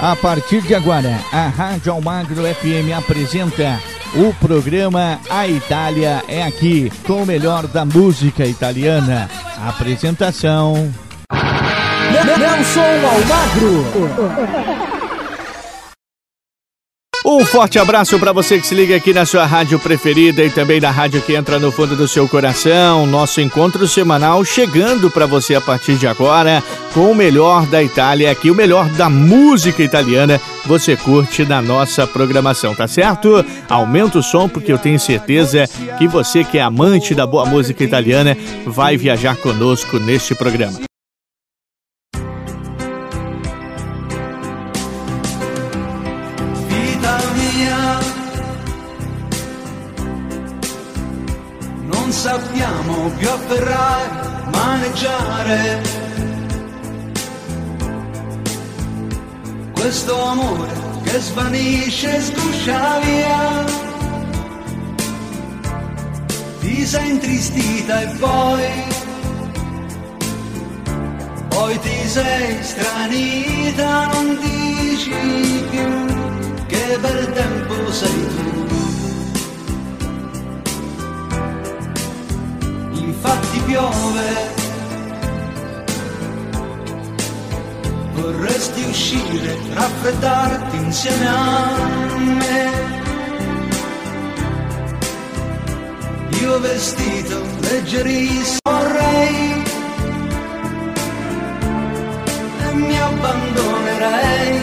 A partir de agora, a Rádio Almagro FM apresenta o programa A Itália é Aqui, com o melhor da música italiana. Apresentação. Nelson Almagro. Um forte abraço para você que se liga aqui na sua rádio preferida e também na rádio que entra no fundo do seu coração. Nosso encontro semanal chegando para você a partir de agora com o melhor da Itália aqui, o melhor da música italiana. Você curte na nossa programação, tá certo? Aumenta o som porque eu tenho certeza que você que é amante da boa música italiana vai viajar conosco neste programa. Sappiamo più afferrare, maneggiare. Questo amore che svanisce e sguscia via. Ti sei intristita e poi, poi ti sei stranita, non dici più che per tempo sei tu. Infatti piove. Vorresti uscire, raffreddarti insieme a me. Io vestito leggerissimo vorrei e mi abbandonerei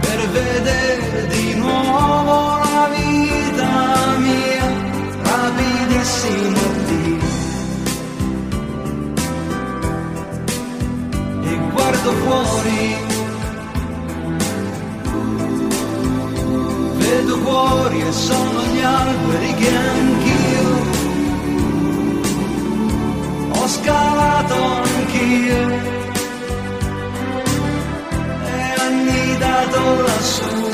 per vedere di nuovo E guardo fuori, vedo fuori e sono gli alberi che anch'io. Ho scalato anch'io. Annidato lassù.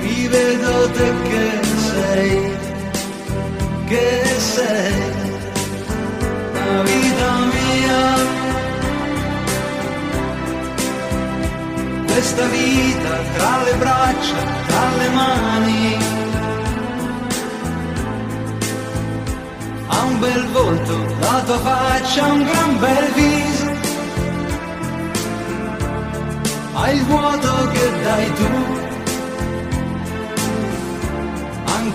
Rivedo te che sei, che sei. La vita mia. Questa vita tra le braccia, tra le mani, ha un bel volto, la tua faccia un gran bel viso, ha il vuoto che dai tu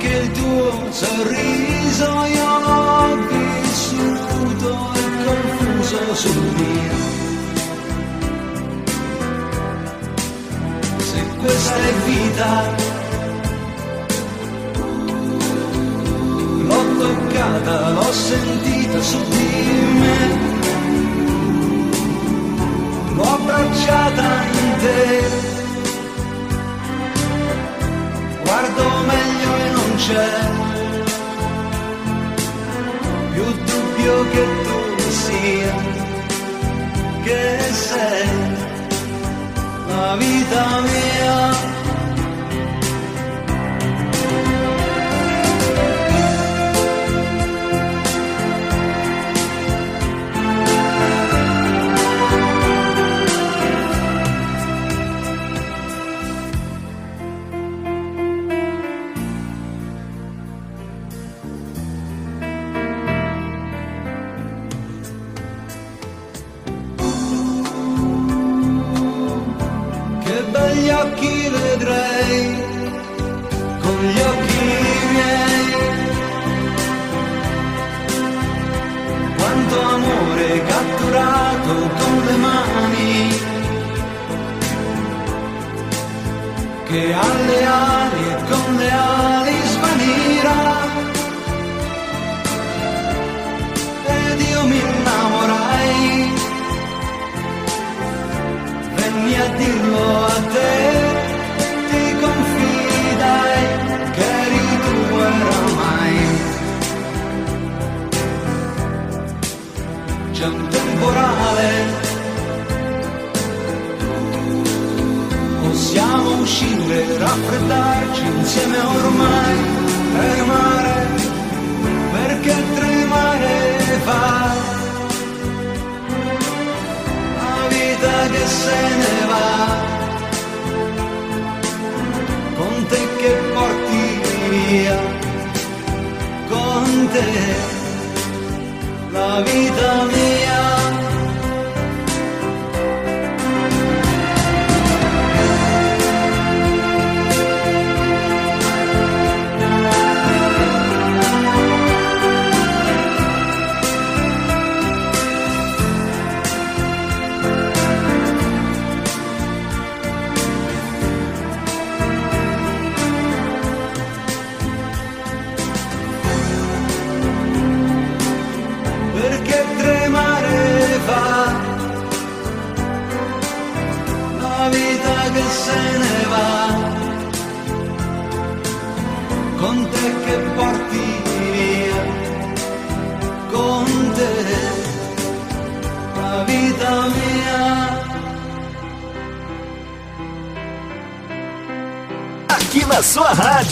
anche il tuo sorriso io l'ho vissuto e confuso sul mio. Se questa è vita, l'ho toccata, l'ho sentita su di me, l'ho abbracciata in te guardo meglio e non c'è più dubbio che tu sia, che sei la vita mia.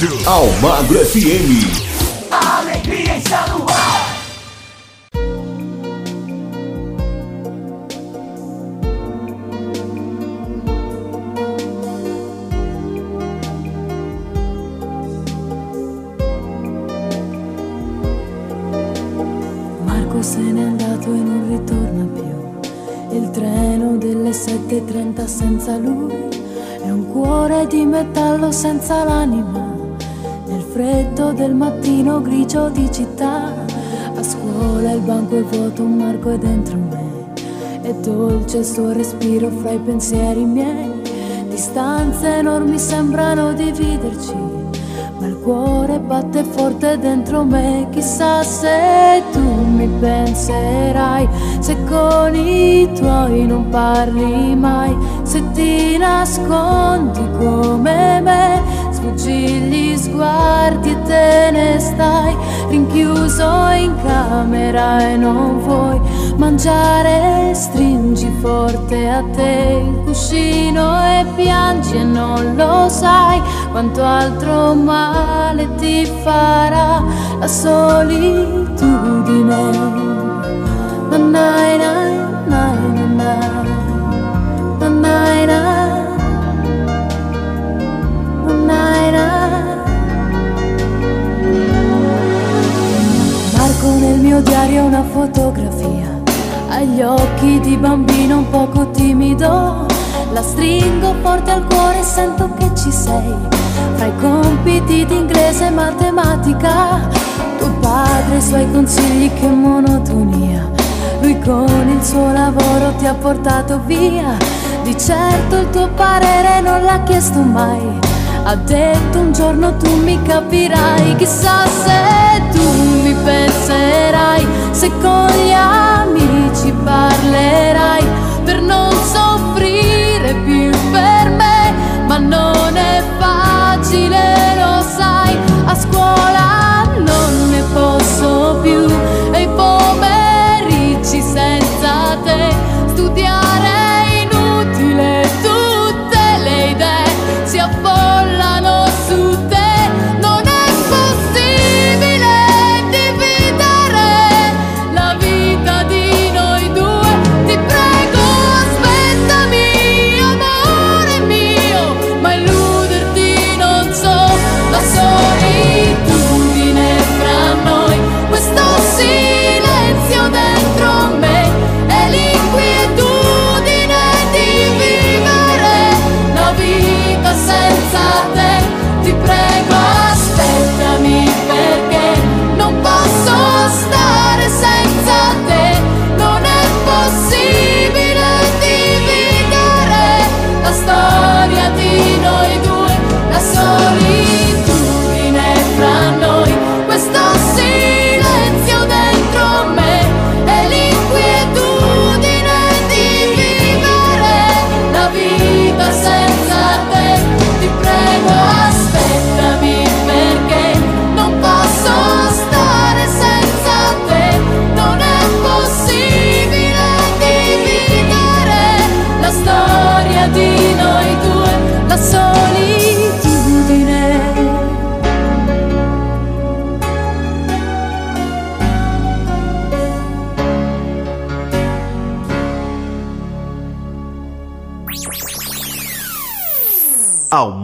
Almagro FM. Grigio di città, a scuola il banco è vuoto, un Marco è dentro me. È dolce il suo respiro fra i pensieri miei. Distanze enormi sembrano dividerci. Ma il cuore batte forte dentro me, chissà se tu mi penserai, se con i tuoi non parli mai, se ti nascondi come me, sfuggi gli sguardi e te ne stai, rinchiuso in camera e non vuoi mangiare, stringi forte a te il cuscino e piangi e non lo sai quanto altro male ti farà la solitudine. Na na na na na na. Na na na. Nel mio diario una fotografia agli occhi di bambino un poco timido. La stringo forte al cuore e sento che ci sei. Fra i compiti di inglese e matematica, tuo padre i suoi consigli, che monotonia. Lui con il suo lavoro ti ha portato via. Di certo il tuo parere non l'ha chiesto mai. Ha detto un giorno tu mi capirai, chissà se tu penserai, se con gli amici parlerai per non soffrire più per me, ma non è facile, lo sai, a scuola non ne posso più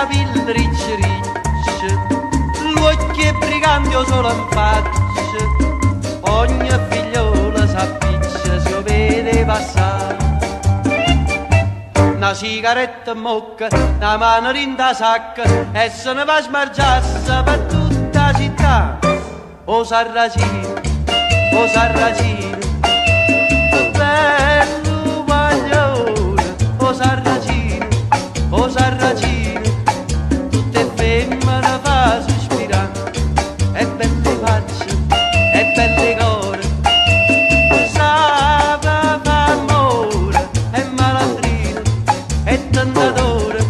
Capelli ricci ricci. L'occhio è brigante o solo in faccia. Ogni figliola s'appiccia si lo vede passare. Una sigaretta in bocca, una mano in da sacca E se ne va a smargiarsi per tutta la città. O sarracino, o sarracino. Bello guaglione, o sarracino, o sarracino femmine fa sospirare E belle facce, e belle core e malandrino, e tentatore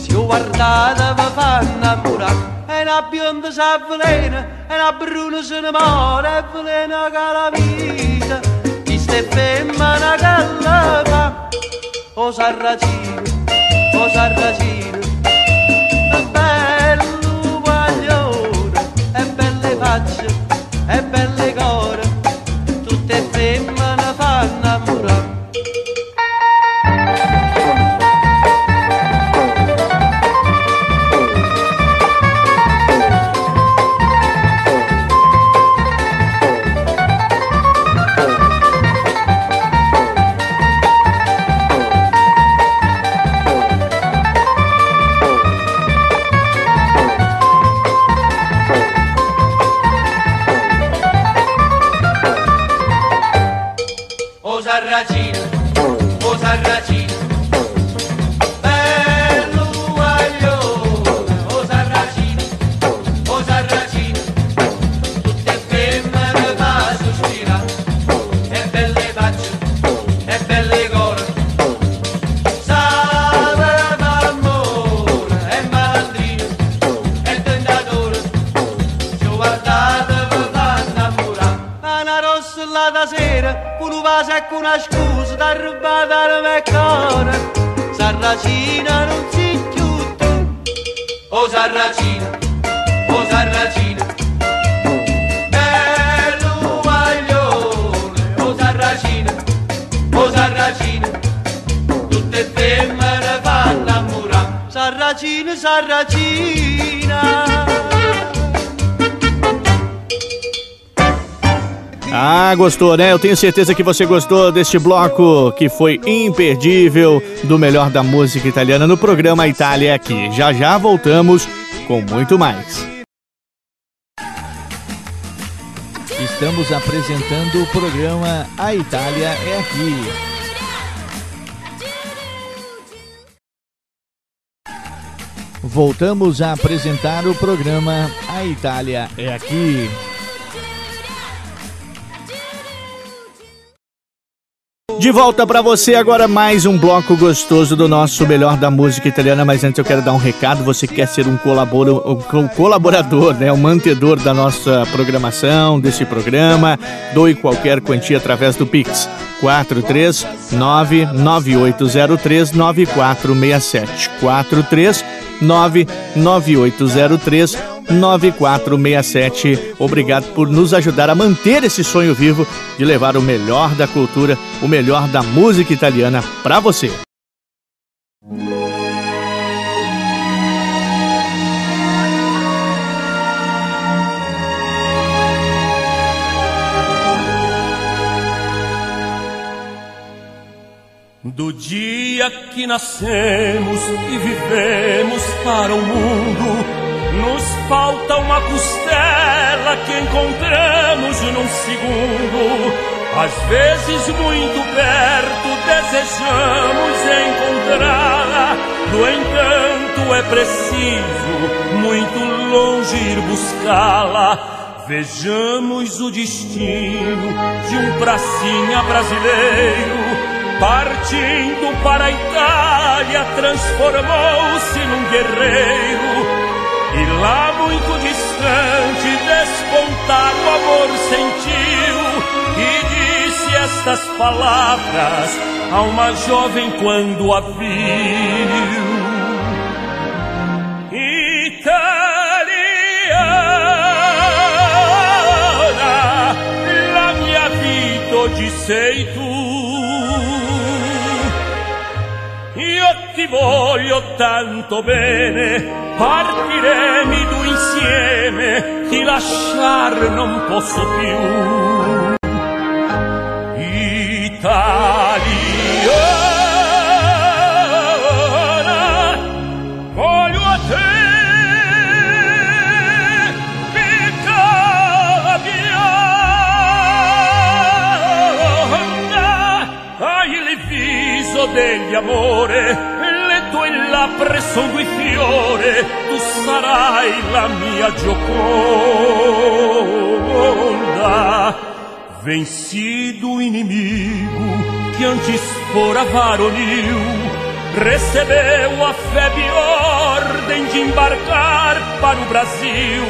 Si guardate vi fa innamorare E una bionda s'avvelena, e una bruna se ne muore E velena che la vita, di ste femmine che la fa O sarracino, o sarracino gostou, né? Eu tenho certeza que você gostou deste bloco que foi imperdível do melhor da música italiana no programa Itália aqui. Já já voltamos com muito mais. Estamos apresentando o programa A Itália é aqui. Voltamos a apresentar o programa A Itália é aqui. De volta para você agora mais um bloco gostoso do nosso melhor da música italiana, mas antes eu quero dar um recado, você quer ser um, um colaborador, né, um mantedor da nossa programação, desse programa, doe qualquer quantia através do Pix 43998039467 4399803 9467. Obrigado por nos ajudar a manter esse sonho vivo de levar o melhor da cultura, o melhor da música italiana para você. Do dia que nascemos e vivemos para o mundo, nos falta uma costela que encontramos num segundo. Às vezes, muito perto, desejamos encontrá-la. No entanto, é preciso muito longe ir buscá-la. Vejamos o destino de um pracinha brasileiro partindo para a Itália, transformou-se num guerreiro. E lá muito distante despontar o amor sentiu e disse estas palavras a uma jovem quando a viu. oggi sei tu. Ti voglio tanto bene, partiremo due insieme, ti lasciar non posso più. Italia. degli amore, sono i fiore, tu sarai la mia gioconda. Vencido o inimigo que antes fora varonil, recebeu a febre ordem de embarcar para o Brasil.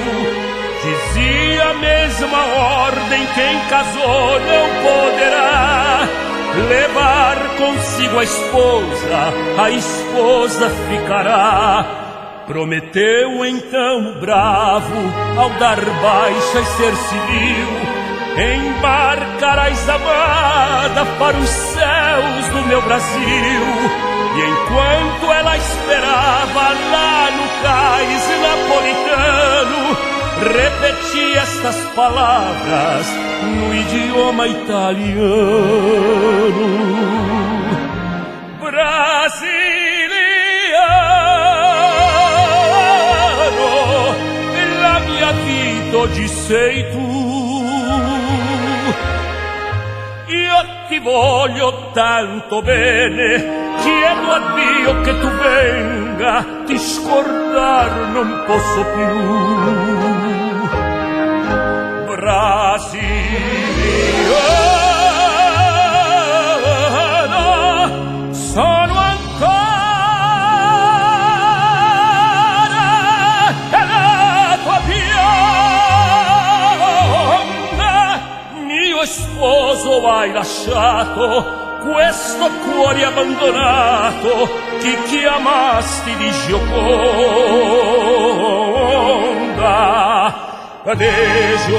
Dizia a mesma ordem: quem casou não poderá levar consigo a esposa, a esposa ficará. Prometeu então o bravo, ao dar baixa e ser civil, embarcarás amada para os céus do meu Brasil. E enquanto ela esperava lá no cais napolitano, repeti estas palavras no idioma italiano. Brasiliano, la mia vita oggi sei tu. Io ti voglio tanto bene, chiedo a Dio che tu venga, ti scordar non posso più. Sposo hai lasciato questo cuore abbandonato chi chiamasti di Gioconda Adesso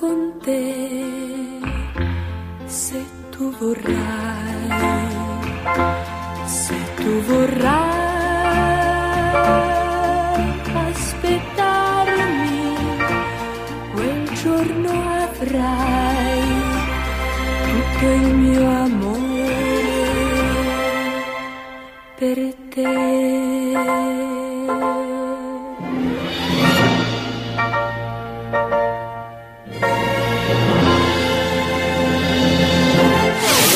Con te se tu vorrai, se tu vorrai aspettarmi, quel giorno avrai tutto il mio amore per te.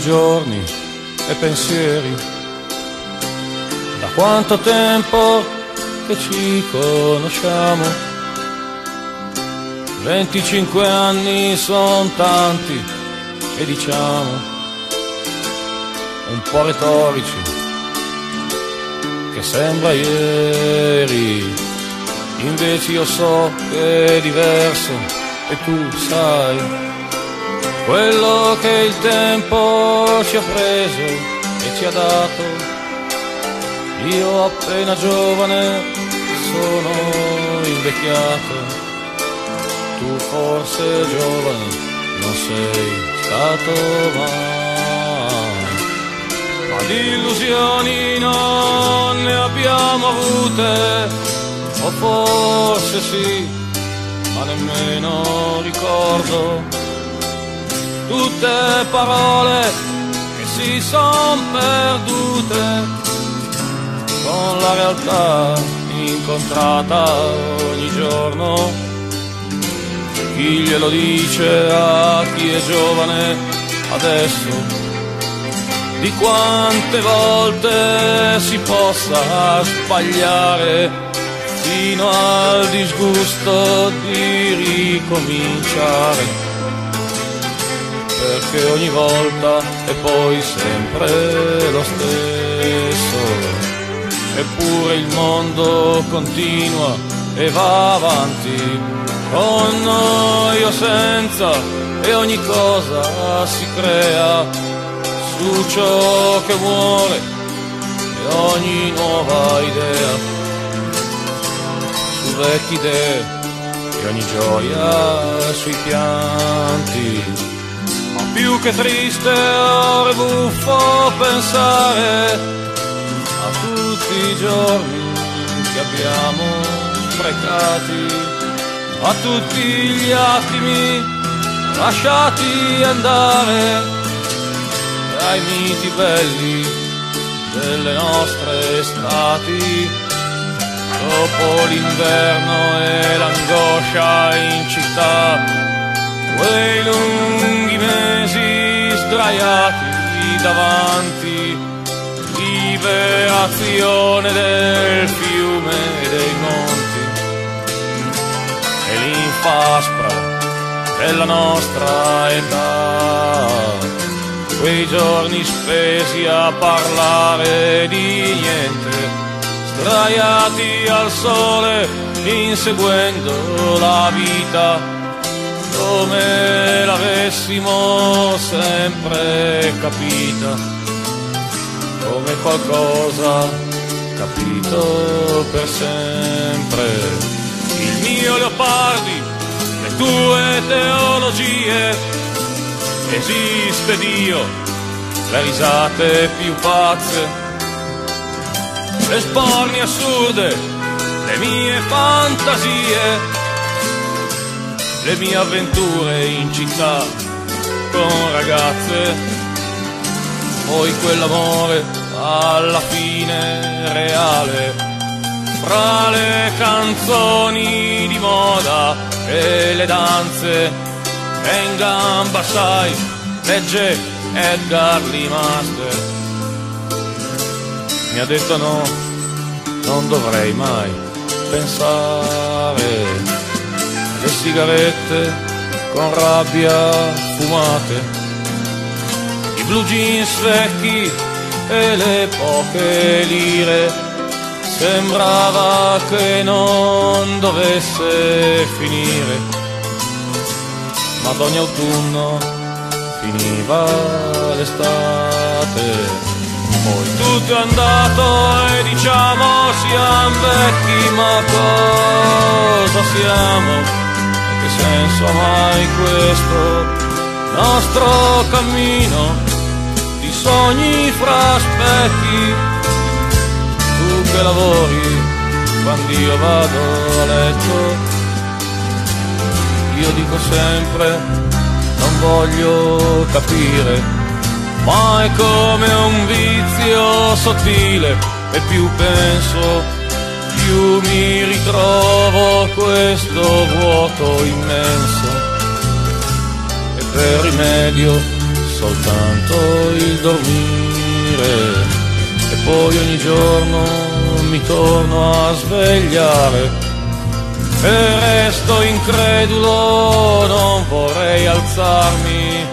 Giorni e pensieri. Da quanto tempo che ci conosciamo? 25 anni sono tanti e diciamo un po' retorici che sembra ieri. Invece io so che è diverso e tu sai quello che il tempo ci ha preso e ci ha dato. Io appena giovane sono invecchiato, tu forse giovane non sei stato mai. Ma di illusioni non ne abbiamo avute, o forse sì, ma nemmeno ricordo tutte parole che si son perdute con la realtà incontrata ogni giorno. Chi glielo dice a chi è giovane adesso? Di quante volte si possa sbagliare fino al disgusto di ricominciare perché ogni volta è poi sempre lo stesso. Eppure il mondo continua e va avanti, con noi o senza, e ogni cosa si crea su ciò che muore e ogni nuova idea, su vecchie idee e ogni gioia sui pianti più che triste ora è buffo pensare a tutti i giorni che abbiamo sprecati, a tutti gli attimi lasciati andare, ai miti belli delle nostre estati. Dopo l'inverno e l'angoscia in città, quei lunghi mesi sdraiati davanti, liberazione del fiume e dei monti, e l'infa aspra della nostra età. quei giorni spesi a parlare di niente, sdraiati al sole, inseguendo la vita come l'avessimo sempre capita, come qualcosa capito per sempre. Il mio leopardi, le tue teologie, esiste Dio, le risate più pazze, le sporni assurde, le mie fantasie, le mie avventure in città con ragazze, poi quell'amore alla fine reale, fra le canzoni di moda e le danze e in gamba sai, legge Edgar Lee Master. Mi ha detto no, non dovrei mai pensare le sigarette con rabbia fumate, i blue jeans vecchi e le poche lire. Sembrava che non dovesse finire ma ad ogni autunno finiva l'estate. Poi tutto è andato e diciamo siamo vecchi, ma cosa siamo? Senso mai questo nostro cammino di sogni fra specchi? Tu che lavori quando io vado a letto io dico sempre, non voglio capire, ma è come un vizio sottile e più penso, più mi ritrovo questo vuoto immenso. E per rimedio soltanto il dormire e poi ogni giorno mi torno a svegliare e resto incredulo, non vorrei alzarmi,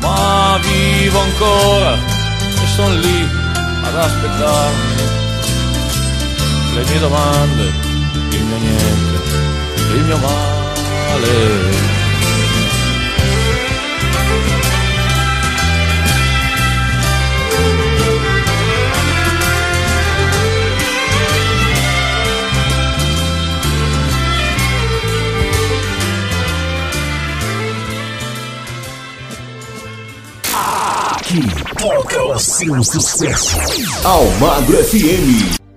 ma vivo ancora e son lì ad aspettarmi. Le mie domande, il mio niente, il mio male. Aqui toca o seu sucesso. Almagro FM.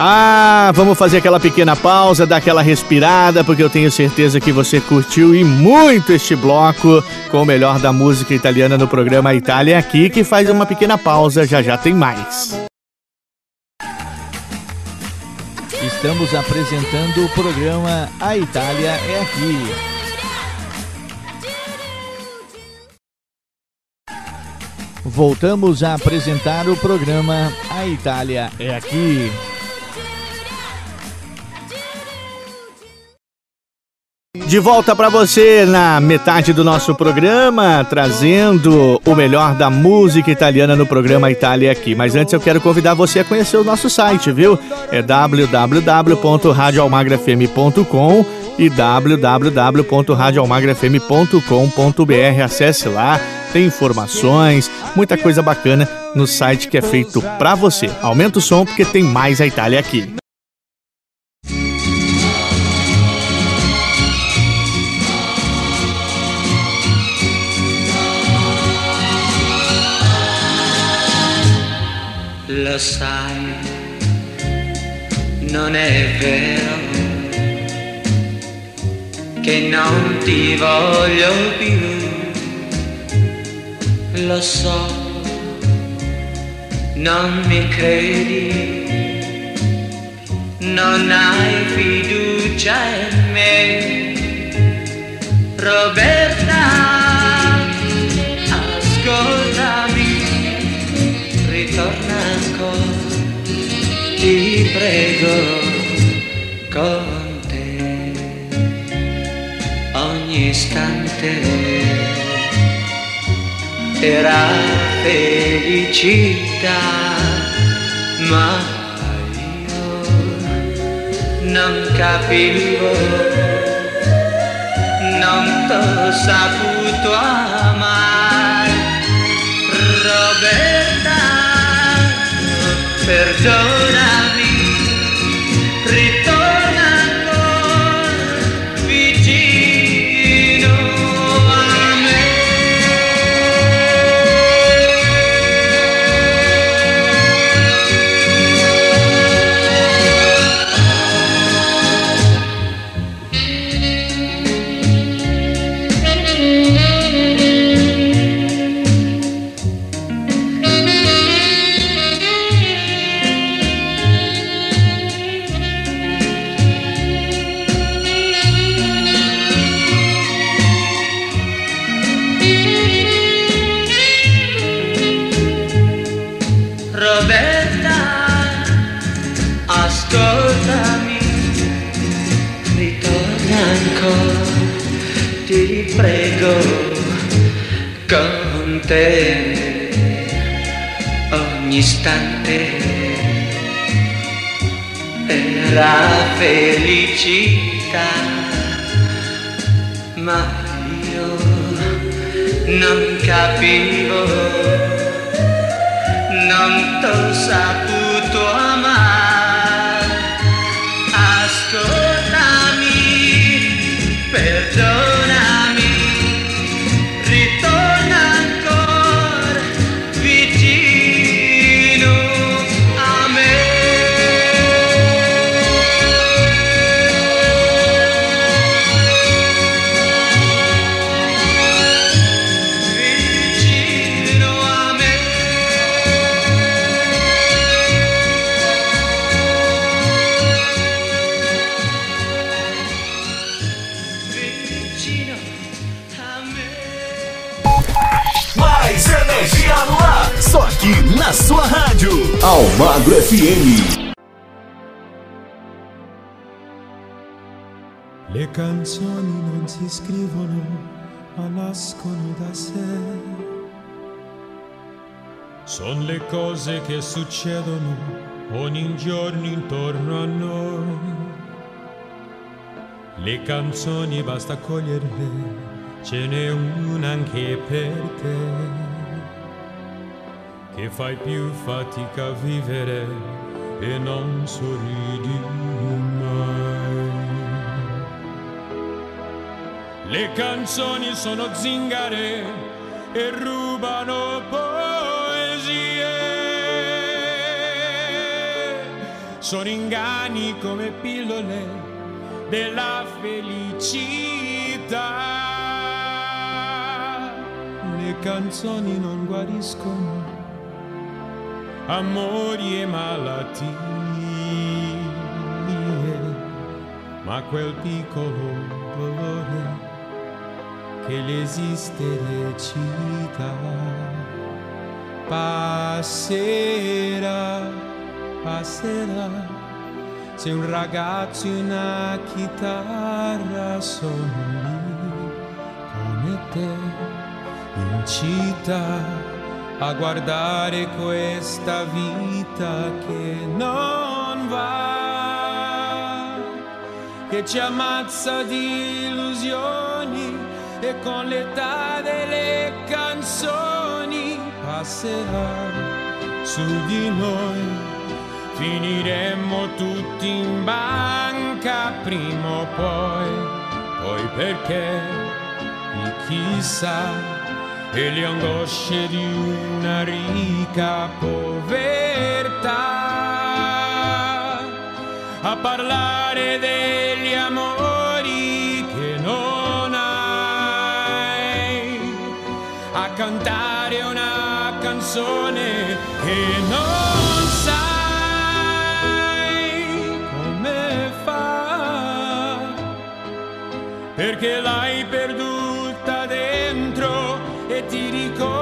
Ah, vamos fazer aquela pequena pausa, dar aquela respirada, porque eu tenho certeza que você curtiu e muito este bloco com o melhor da música italiana no programa Itália Aqui, que faz uma pequena pausa, já já tem mais. Estamos apresentando o programa A Itália é Aqui. Voltamos a apresentar o programa A Itália é Aqui. De volta para você na metade do nosso programa, trazendo o melhor da música italiana no programa Itália aqui. Mas antes eu quero convidar você a conhecer o nosso site, viu? É www.radioalmagrafm.com e www.radioalmagrafm.com.br. Acesse lá, tem informações, muita coisa bacana no site que é feito para você. Aumenta o som porque tem mais a Itália aqui. Sai, non è vero che non ti voglio più. Lo so, non mi credi, non hai fiducia in me. Roberta, prego con te. Ogni istante era felicità, ma io non capivo, non t'ho saputo amare, Roberta, perdonami, succedono ogni giorno intorno a noi. Le canzoni basta coglierle, ce n'è una anche per te. Che fai più fatica a vivere e non sorridi mai. Le canzoni sono zingare e rubano poesie. Sono inganni come pillole della felicità. Le canzoni non guariscono amori e malattie, ma quel piccolo dolore che l'esiste recita passerà, passerà. Se un ragazzo e una chitarra lì come te in città a guardare questa vita che non va, che ci ammazza di illusioni e con l'età delle canzoni passerà su di noi. Finiremmo tutti in banca prima o poi, poi perché? Di chissà. E le angosce di una ricca povertà. A parlare degli amori che non hai. A cantare una canzone che non perché l'hai perduta dentro e ti ricordi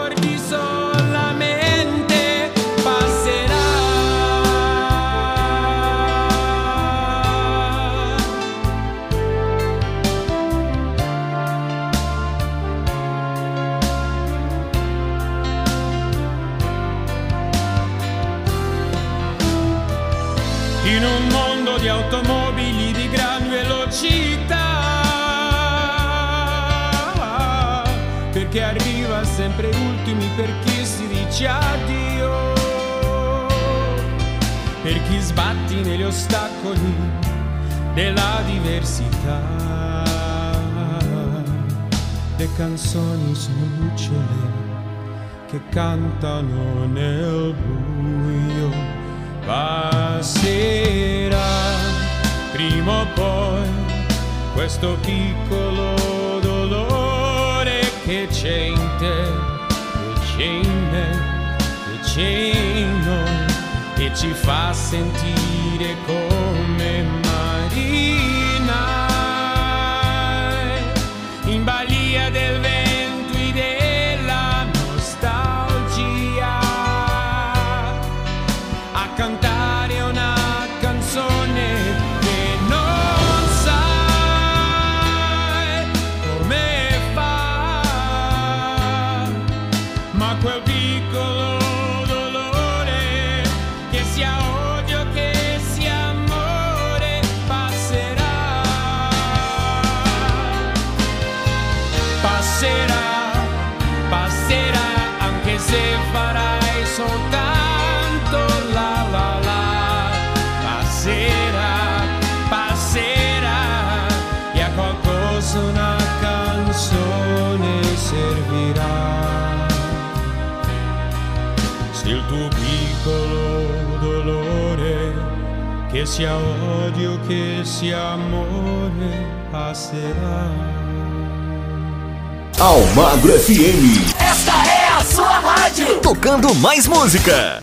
per chi si dice addio. Per chi sbatti negli ostacoli della diversità. Le canzoni sono lucciole che cantano nel buio. Passerà prima o poi questo piccolo dolore che c'è in te, che c'è in me, che c'è in noi e ci fa sentire come che sia odio, che sia amore, passerà. Almagro FM. Esta é a sua rádio. Tocando mais música.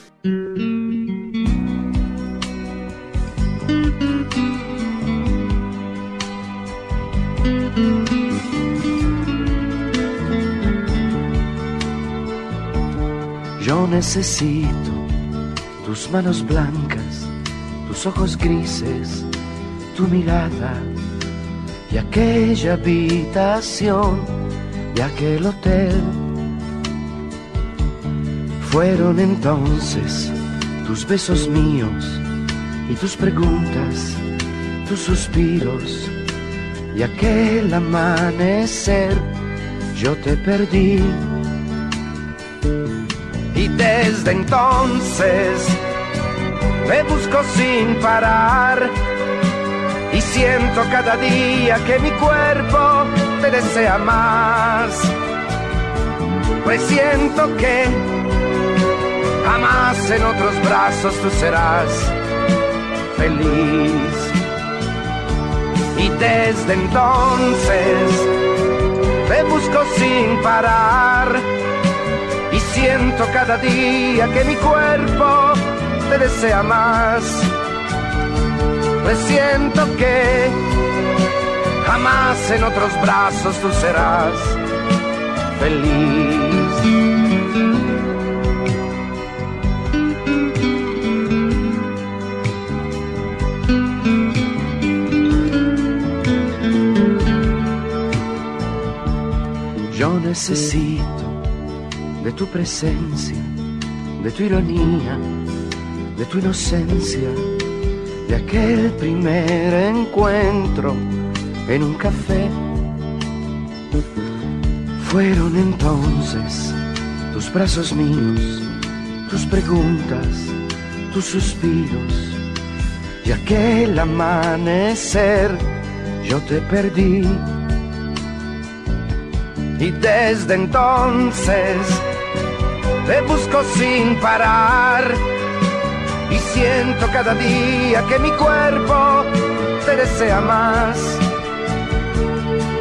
Yo necesito tus manos blancas, ojos grises, tu mirada y aquella habitación y aquel hotel. Fueron entonces tus besos míos y tus preguntas, tus suspiros y aquel amanecer. Yo te perdí. Y desde entonces me busco sin parar y siento cada día que mi cuerpo te desea más. Presiento que jamás en otros brazos tú serás feliz. Y desde entonces te busco sin parar y siento cada día que mi cuerpo te desea más. Presiento que jamás en otros brazos tú serás feliz. Yo necesito de tu presencia, de tu ironía, de tu inocencia, de aquel primer encuentro en un café. Fueron entonces tus brazos míos, tus preguntas, tus suspiros, y aquel amanecer yo te perdí. Y desde entonces te busco sin parar y siento cada día que mi cuerpo te desea más.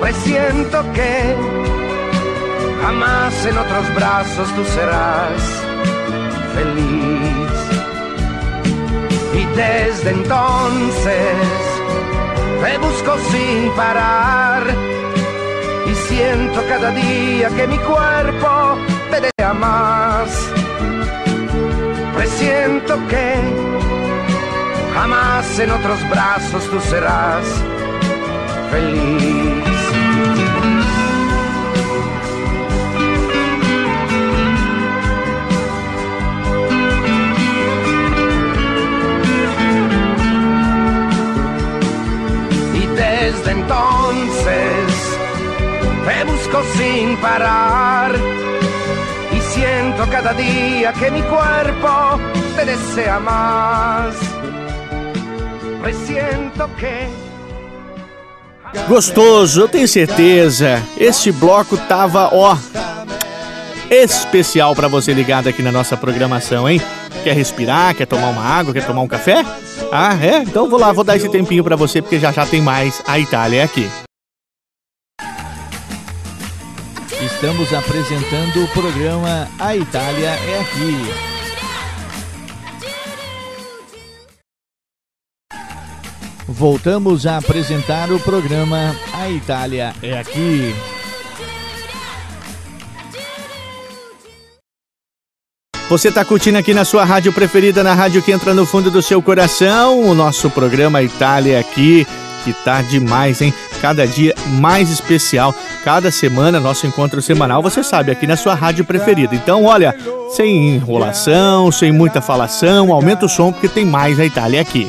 Presiento que jamás en otros brazos tú serás feliz. Y desde entonces te busco sin parar y siento cada día que mi cuerpo te desea más. Presiento que jamás en otros brazos tú serás feliz. Y desde entonces te busco sin parar siento cada día que mi cuerpo te desea más. Presiento que Gostoso, eu tenho certeza. Este bloco tava, ó, especial pra você ligado aqui na nossa programação, hein? Quer respirar, quer tomar uma água, quer tomar um café? Ah, é? Então vou lá, vou dar esse tempinho pra você porque já já tem mais a Itália aqui. Estamos apresentando o programa A Itália é aqui. Voltamos a apresentar o programa A Itália é aqui. Você está curtindo aqui na sua rádio preferida, na rádio que entra no fundo do seu coração, o nosso programa Itália é aqui, que tá demais, hein? Cada dia mais especial, cada semana nosso encontro semanal, você sabe, aqui na sua rádio preferida. Então, olha, sem enrolação, sem muita falação, aumenta o som porque tem mais a Itália aqui.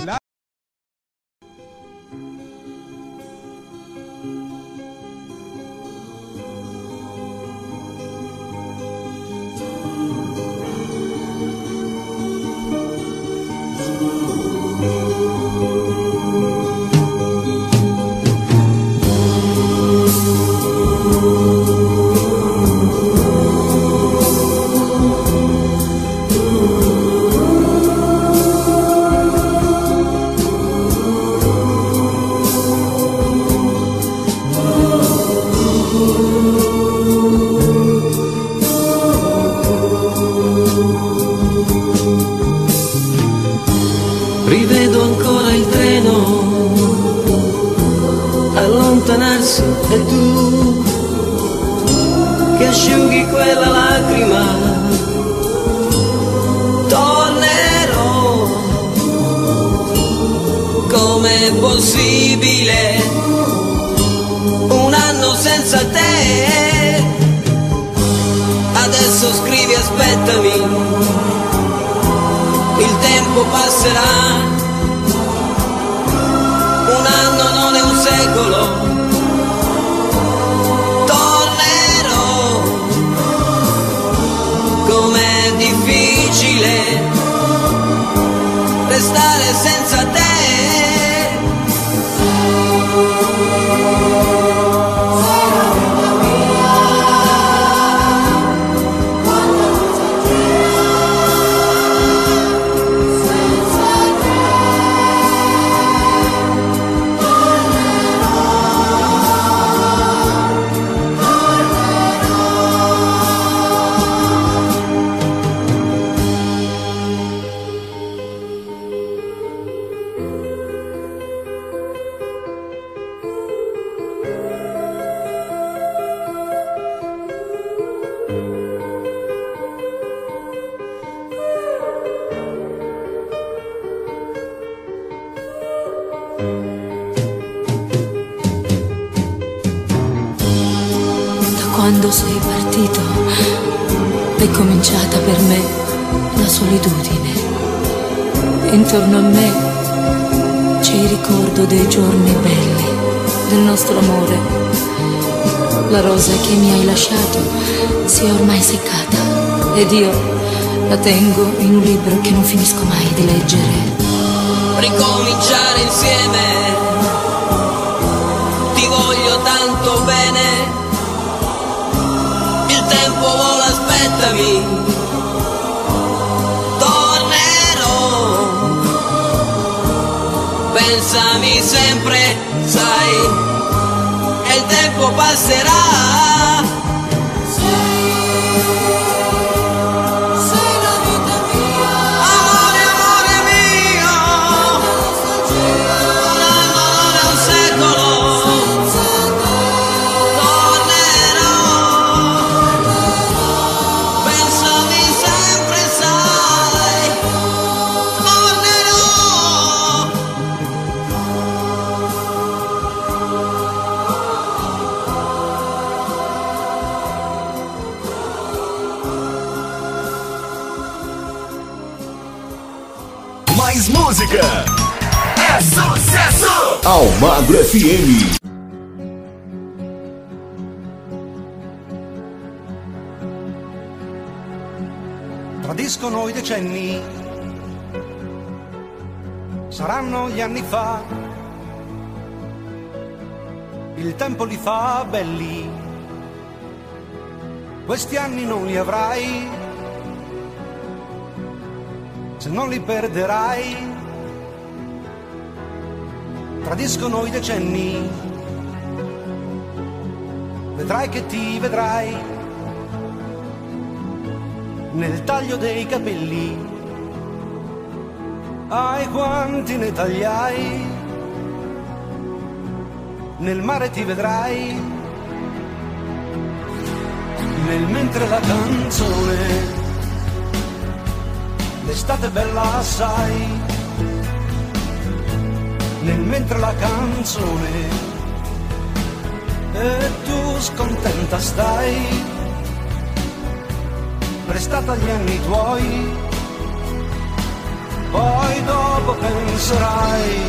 Tengo in un libro che non finisco mai di leggere. Ricominciare insieme, ti voglio tanto bene. Il tempo vola, aspettami. Tornerò. Pensami sempre, sai, e il tempo passerà. Almagro FM. Tradiscono i decenni, saranno gli anni fa, il tempo li fa belli, questi anni non li avrai, se non li perderai. Tradiscono i decenni, vedrai che ti vedrai. Nel taglio dei capelli. Ai quanti ne tagliai, nel mare ti vedrai, nel mentre la canzone, l'estate bella assai, nel mentre la canzone, e tu scontenta stai. Prestata agli anni tuoi, poi dopo penserai,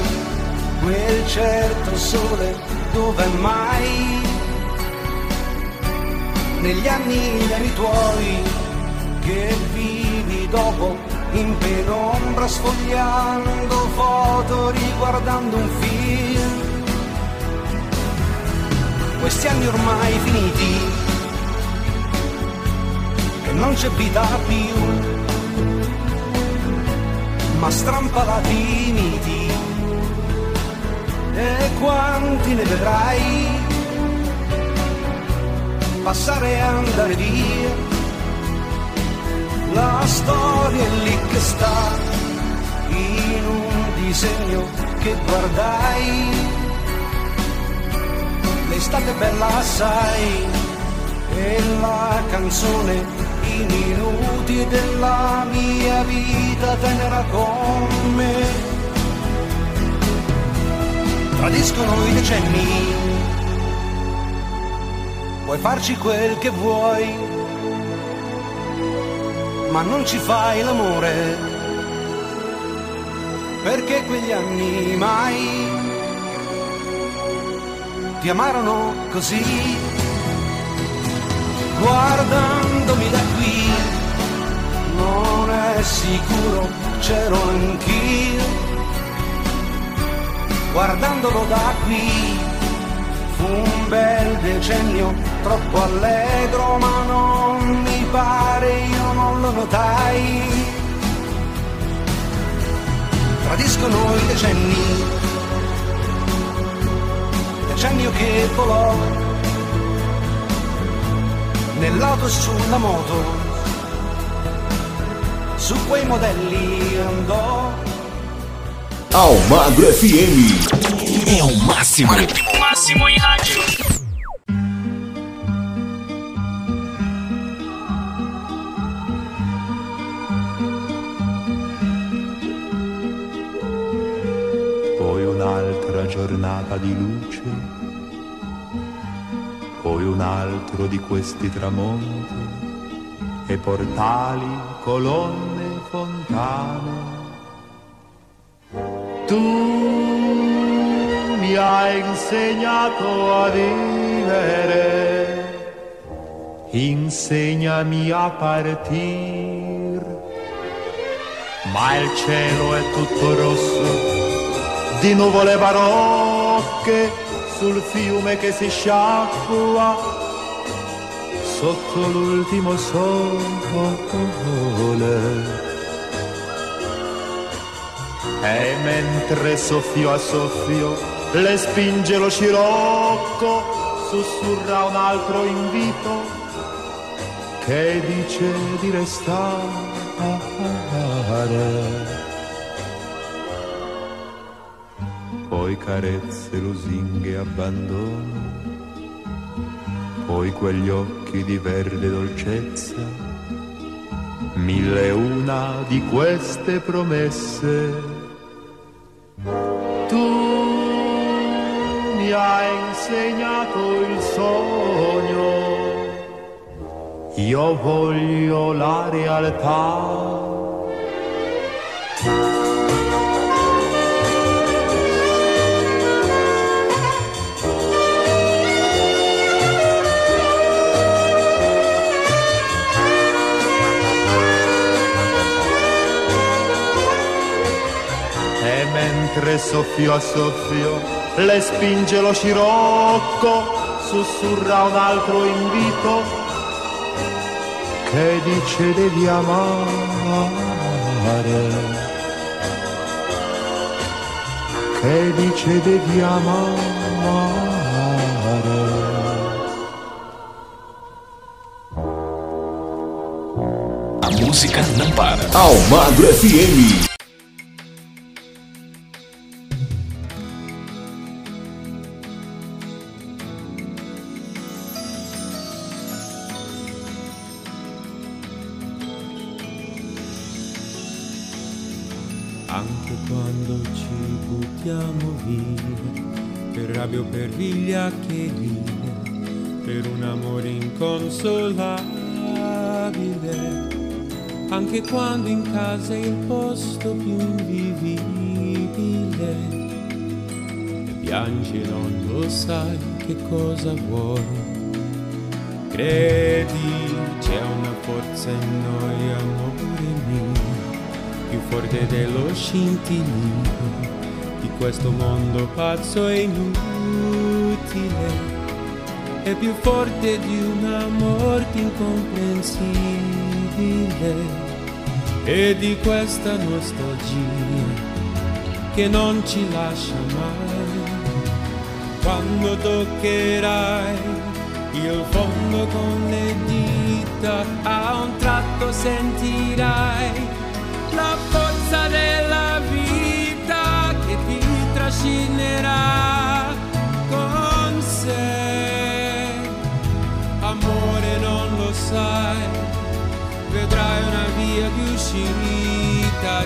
quel certo sole dove mai, negli anni gli anni tuoi, che vivi dopo in penombra sfogliando foto, riguardando un film, questi anni ormai finiti che non c'è vita più, ma strampalati miti, e quanti ne vedrai? Passare e andare via. La storia è lì che sta, in un disegno che guardai, l'estate bella assai e la canzone i minuti della mia vita tenera con me. Tradiscono i decenni, puoi farci quel che vuoi, ma non ci fai l'amore, perché quegli anni mai ti amarono così guardandomi da qui, non è sicuro, c'ero anch'io. Guardandolo da qui, fu un bel decennio, troppo allegro, ma non mi pare, io non lo notai. Tradiscono i decenni, decennio che volò nell'auto e sulla moto, su quei modelli andò. Almagro FM. É o máximo. Máximo em rádio. Giornata di luce, poi un altro di questi tramonti, e portali, colonne, fontane. Tu mi hai insegnato a vivere, insegnami a partir, ma il cielo è tutto rosso di nuvole barocche sul fiume che si sciacqua sotto l'ultimo sole. E mentre soffio a soffio le spinge lo scirocco, sussurra un altro invito che dice di restare. Poi carezze, lusinghe, abbandono, poi quegli occhi di verde dolcezza, mille una di queste promesse. Tu mi hai insegnato il sogno, io voglio la realtà. Mentre soffio a soffio le spinge lo scirocco, sussurra un altro invito che dice devi amare, che dice devi amare. A música não para. Almagro FM. Anche quando in casa è il posto più invivibile, e piangi non lo sai che cosa vuoi. Credi, c'è una forza in noi, amore mio più forte dello scintillio. Di questo mondo pazzo e inutile, è più forte di una morte incomprensibile e di questa nostalgia che non ci lascia mai. Quando toccherai il fondo con le dita, a un tratto sentirai la forza della vita che ti trascinerà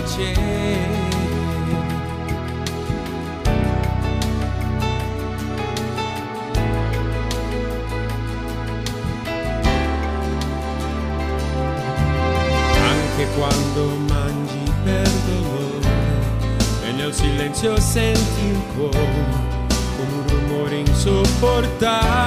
c'è. Anche quando mangi per dolore e nel silenzio senti cuore come un rumore insopportabile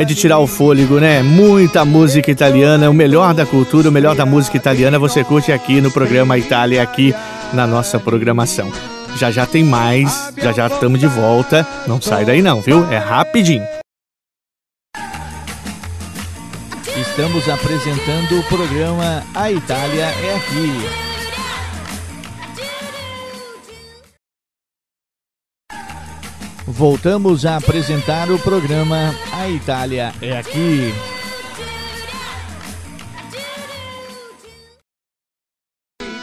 É de tirar o fôlego, né? Muita música italiana, o melhor da cultura, o melhor da música italiana você curte aqui no programa Itália, aqui na nossa programação. Já já tem mais, já já estamos de volta. Não sai daí não, viu? É rapidinho. Estamos apresentando o programa A Itália é aqui. Voltamos a apresentar o programa A Itália é aqui.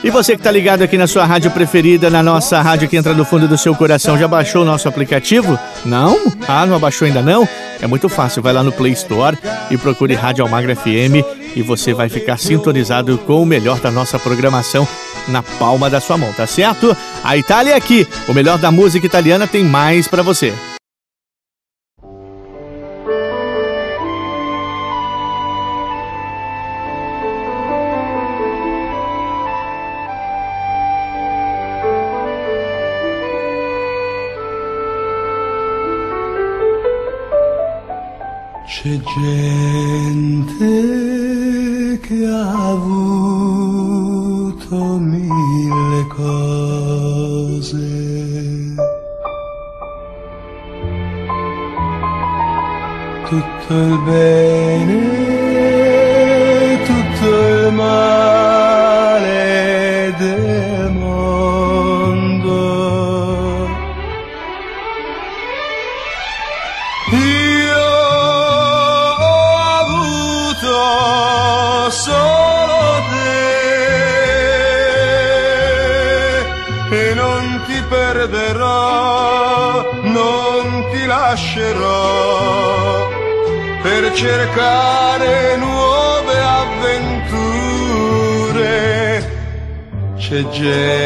E você que tá ligado aqui na sua rádio preferida, na nossa rádio que entra no fundo do seu coração, já baixou o nosso aplicativo? Não? Ah, não baixou ainda não? É muito fácil, vai lá no Play Store e procure Rádio Almagra FM e você vai ficar sintonizado com o melhor da nossa programação na palma da sua mão, tá certo? A Itália é aqui, o melhor da música italiana tem mais pra você. C'è gente che ha avuto mille cose. Tutto il bene, tutto il male C'è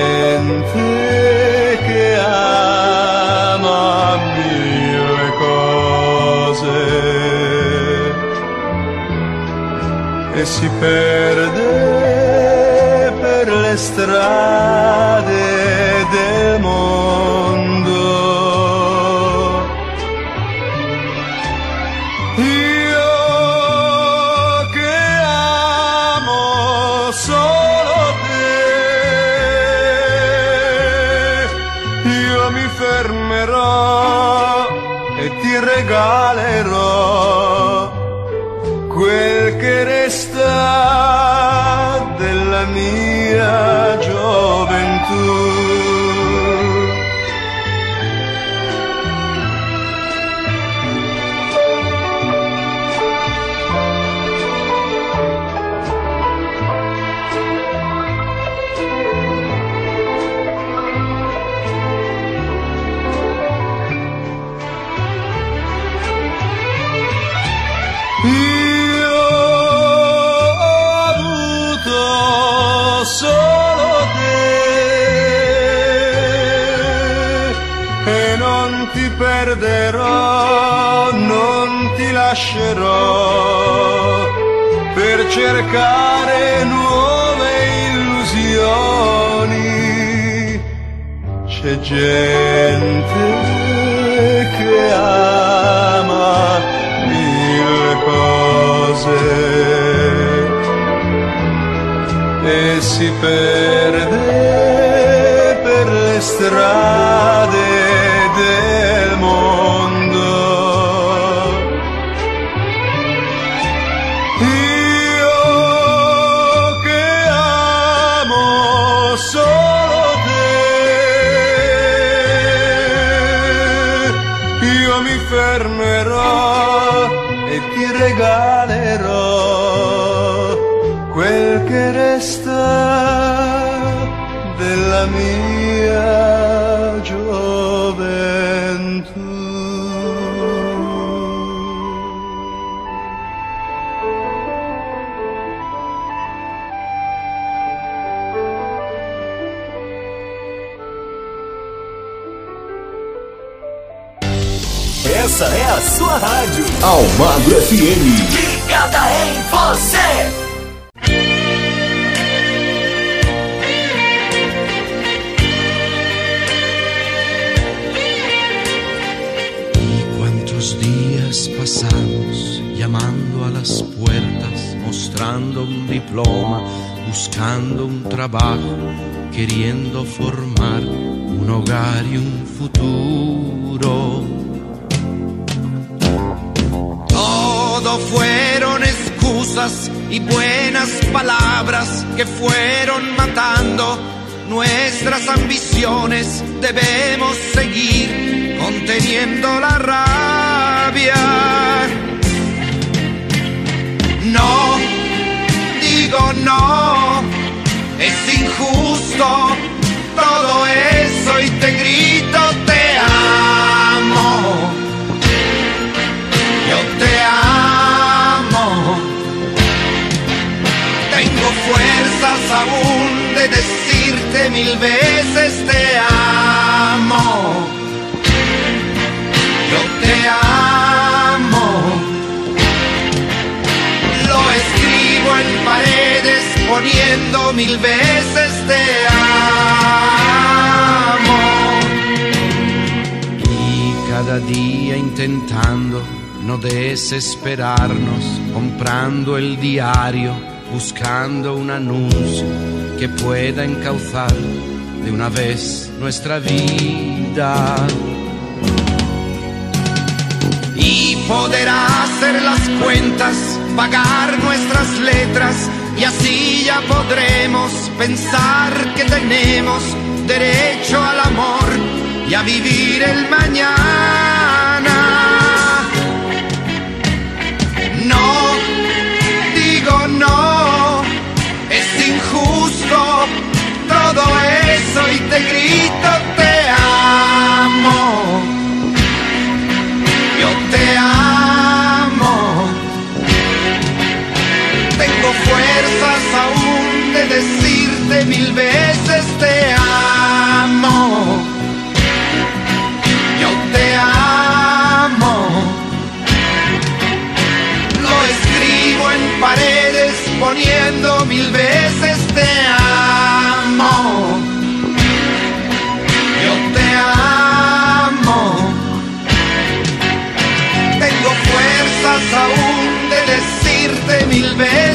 che resta della mia gioventù. Essa é a sua rádio. Almagro FM. Ligada em você. Llamando a las puertas, mostrando un diploma, buscando un trabajo, queriendo formar un hogar y un futuro. Todo fueron excusas y buenas palabras que fueron matando nuestras ambiciones. Debemos seguir conteniendo la rabia. No, digo no, es injusto todo eso y te grito te amo. Yo te amo. Tengo fuerzas aún de decirte mil veces te amo. Te amo. Lo escribo en paredes poniendo mil veces te amo. Y cada día intentando no desesperarnos, comprando el diario, buscando un anuncio que pueda encauzar de una vez nuestra vida. Y poder hacer las cuentas, pagar nuestras letras y así ya podremos pensar que tenemos derecho al amor y a vivir el mañana. No, digo no, es injusto todo eso y te grito de decirte mil veces te amo. Yo te amo. Lo escribo en paredes poniendo mil veces te amo. Yo te amo. Tengo fuerzas aún de decirte mil veces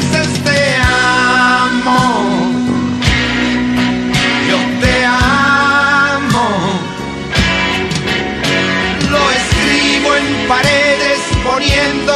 poniendo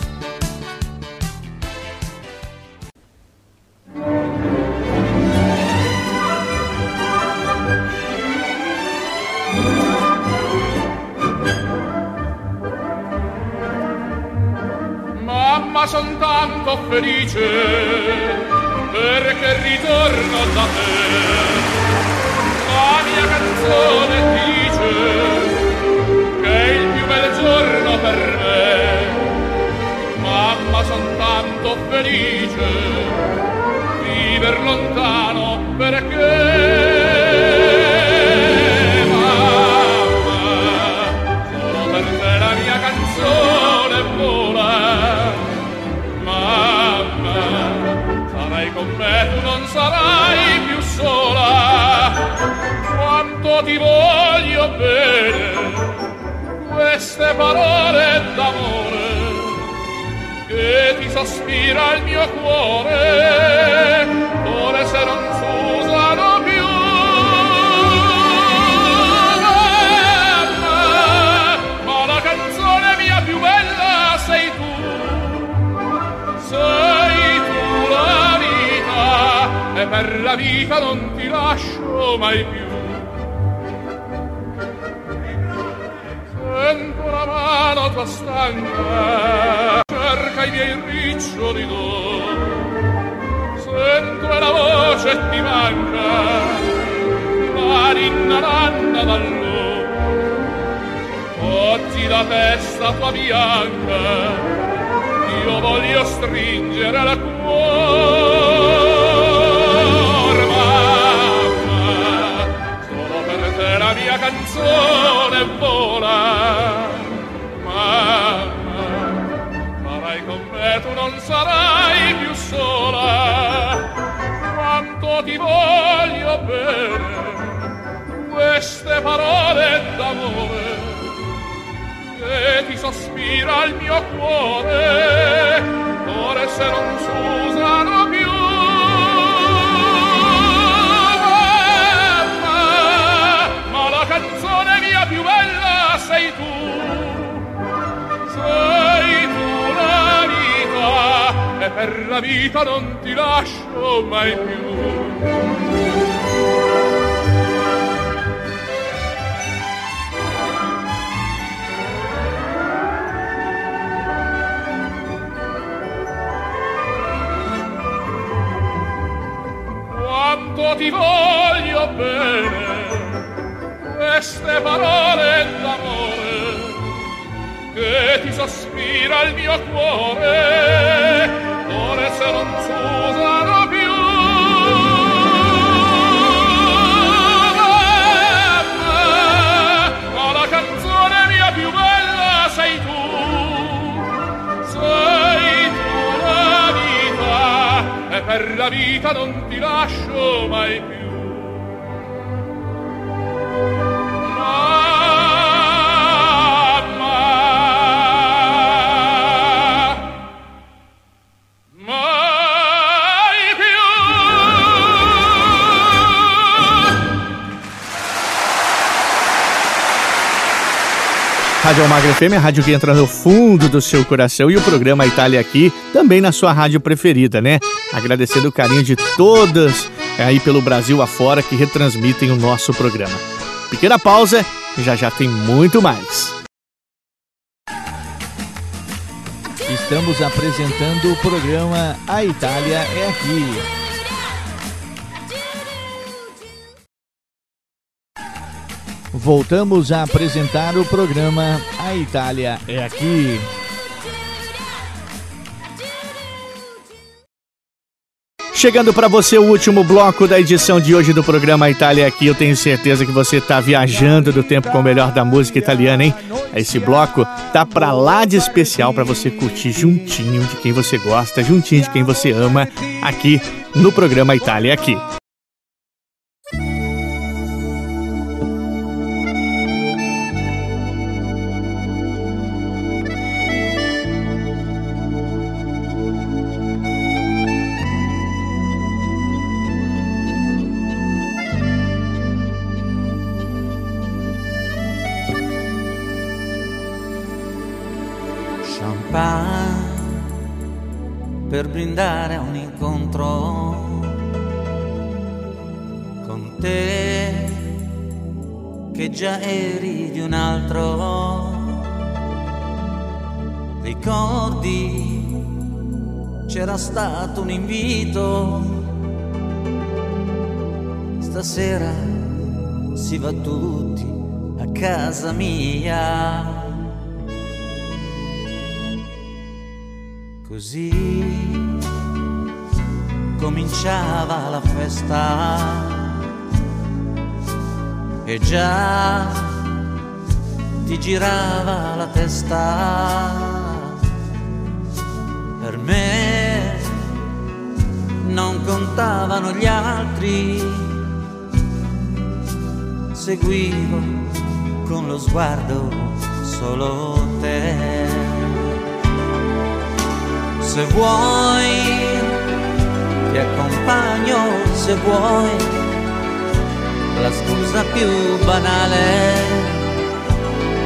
Felice perché ritorno da te. La mia canzone dice che è il più bel giorno per me. Mamma son tanto felice viver lontano perché sarai più sola. Quanto ti voglio bene queste parole d'amore che ti sospira il mio cuore. Vita non ti lascio mai più. Sento la mano tua stanca, cerca i miei riccioli d'oro. Sento la voce ti manca, la ninna nanna dall'oro. Oggi la testa tua bianca, io voglio stringere la cuore, canzone vola, mamma. Farai con me, tu non sarai più sola. Quanto ti voglio bene, queste parole d'amore che ti sospira il mio cuore, ore se non s'usano sei tu, sei tu la vita, e per la vita non ti lascio mai più. quanto ti voglio queste parole d'amore che ti sospira il mio cuore, ore se non s'usano più. Mamma, ma la canzone mia più bella sei tu, sei tu la vita, e per la vita non ti lascio mai più. Rádio Almagro FM, a rádio que entra no fundo do seu coração e o programa Itália aqui, também na sua rádio preferida, né? Agradecendo o carinho de todas aí pelo Brasil afora que retransmitem o nosso programa. Pequena pausa já já tem muito mais. Estamos apresentando o programa A Itália é Aqui. Voltamos a apresentar o programa A Itália é Aqui. Chegando para você o último bloco da edição de hoje do programa Itália aqui. Eu tenho certeza que você está viajando do tempo com o melhor da música italiana, hein? Esse bloco tá para lá de especial para você curtir juntinho de quem você gosta, juntinho de quem você ama, aqui no programa Itália aqui. Brindare a un incontro con te che già eri di un altro. Ricordi c'era stato un invito. Stasera si va tutti a casa mia. Così cominciava la festa e già ti girava la testa. Per me non contavano gli altri, seguivo con lo sguardo solo te. Se vuoi ti accompagno, se vuoi. La scusa più banale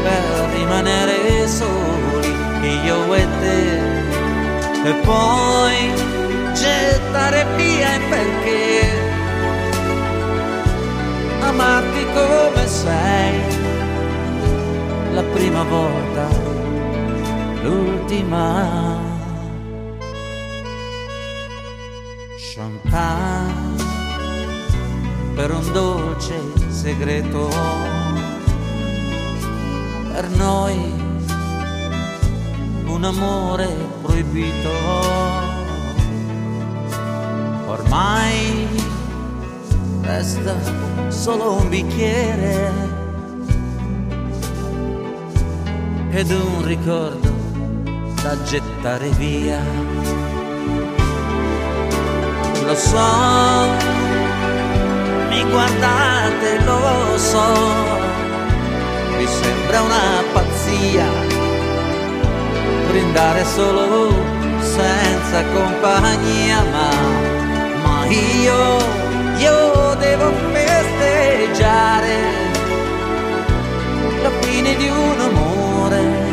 per rimanere soli io e te. E poi gettare via il perché. Amarti come sei. La prima volta l'ultima champagne per un dolce segreto per noi un amore proibito. Ormai resta solo un bicchiere ed un ricordo da gettare via lo so. Mi guardate lo so. Mi sembra una pazzia brindare solo senza compagnia ma, ma io io devo festeggiare la fine di un amore.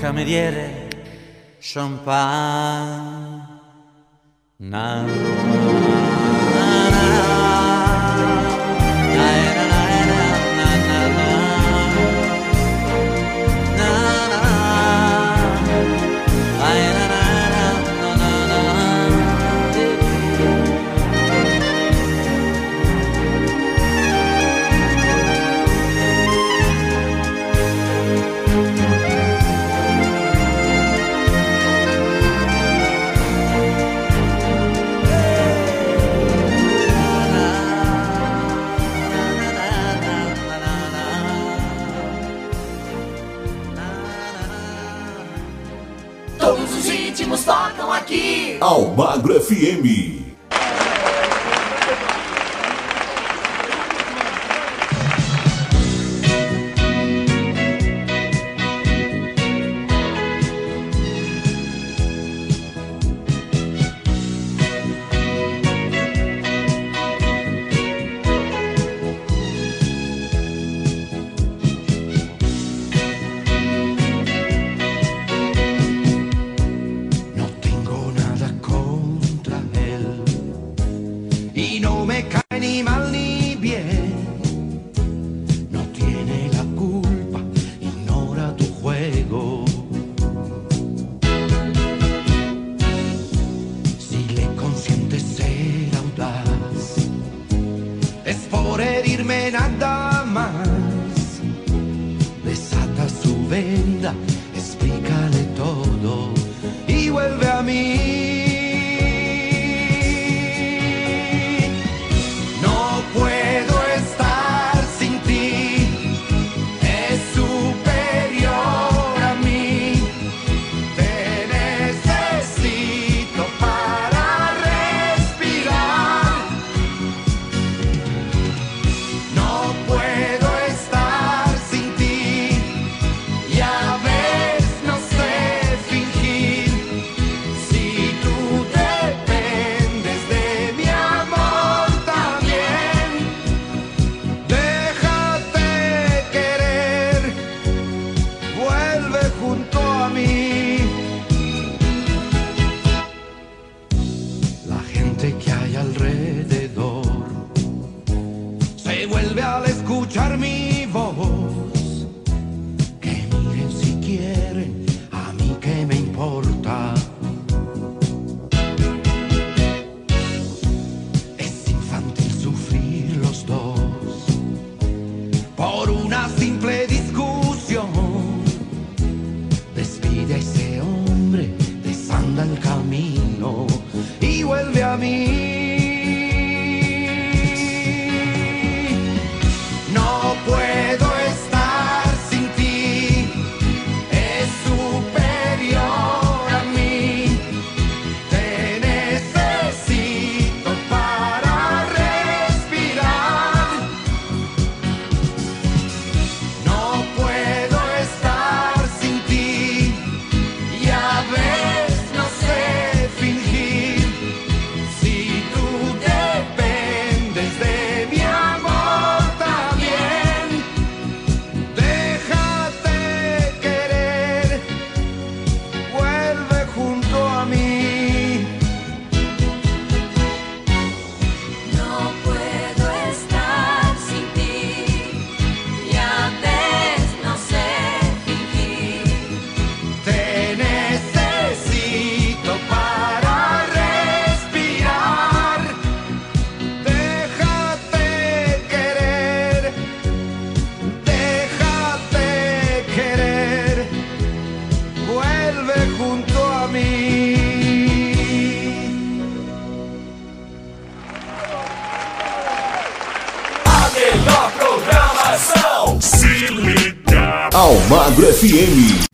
Cameriere champagne na, Almagro FM. Venda, Almagro FM.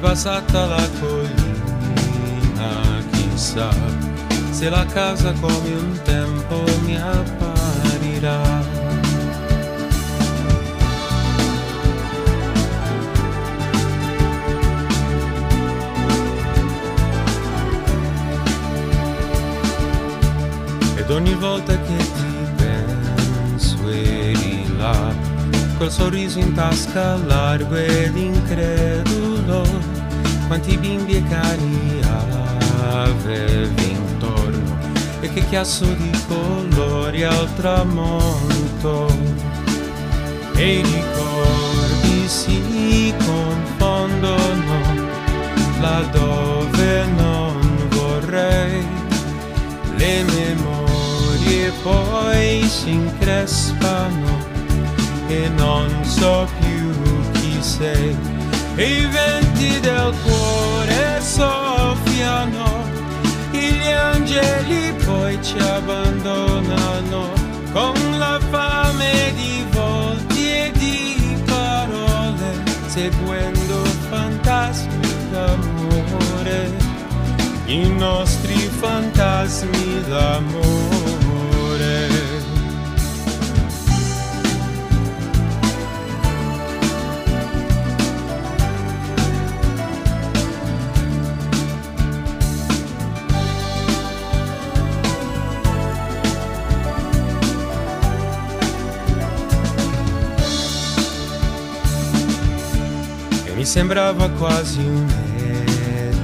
Passata la collina, chissà Se la casa come un tempo mi apparirà. Ed ogni volta che ti penso eri là Col sorriso in tasca largo ed incredulo Quanti bimbi e cani avevi intorno E che chiasso di colori al tramonto. E i ricordi si confondono Laddove non vorrei. Le memorie poi si increspano e non so più chi sei. E i venti del cuore soffiano gli angeli poi ci abbandonano con la fame di volti e di parole seguendo fantasmi d'amore i nostri fantasmi d'amore. Sembrava quasi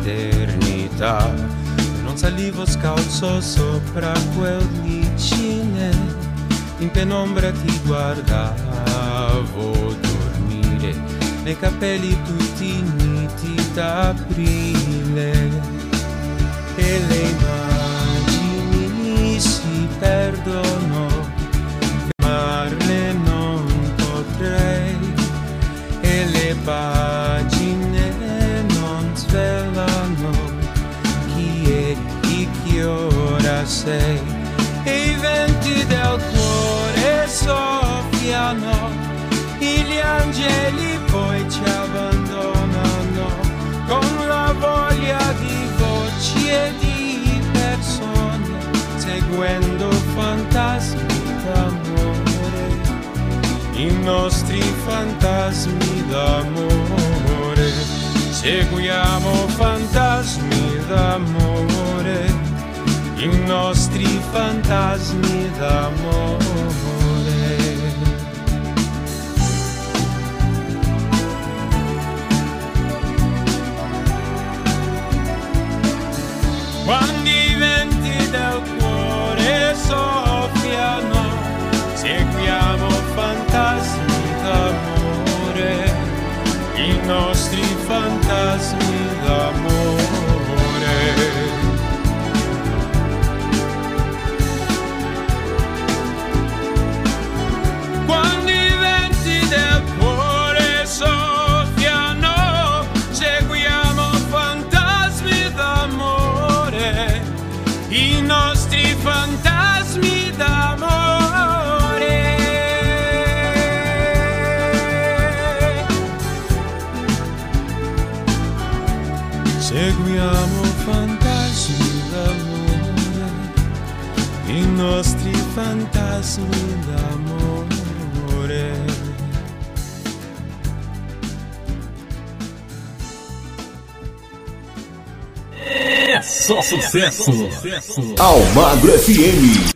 un'eternità. Non salivo scalzo sopra quel vicine in penombra ti guardavo dormire nei capelli tutti niti d'aprile. E le immagini fantasmi d'amore. Seguiamo fantasmi d'amore i nostri fantasmi d'amore fantasmi d'amore fantasmi d'amore É só sucesso. Almagro FM.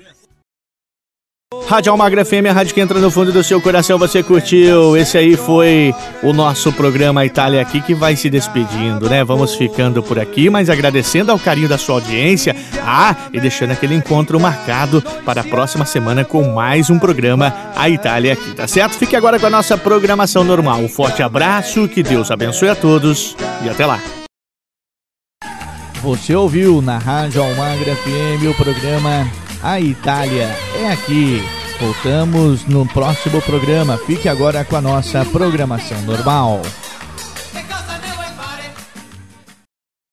Rádio Almagra FM, a rádio que entra no fundo do seu coração, você curtiu? Esse aí foi o nosso programa Itália aqui que vai se despedindo, né? Vamos ficando por aqui, mas agradecendo ao carinho da sua audiência. Ah, e deixando aquele encontro marcado para a próxima semana com mais um programa A Itália aqui, tá certo? Fique agora com a nossa programação normal. Um forte abraço, que Deus abençoe a todos e até lá. Você ouviu na Rádio Almagra FM o programa A Itália é aqui. Voltamos no próximo programa. Fique agora com a nossa programação normal.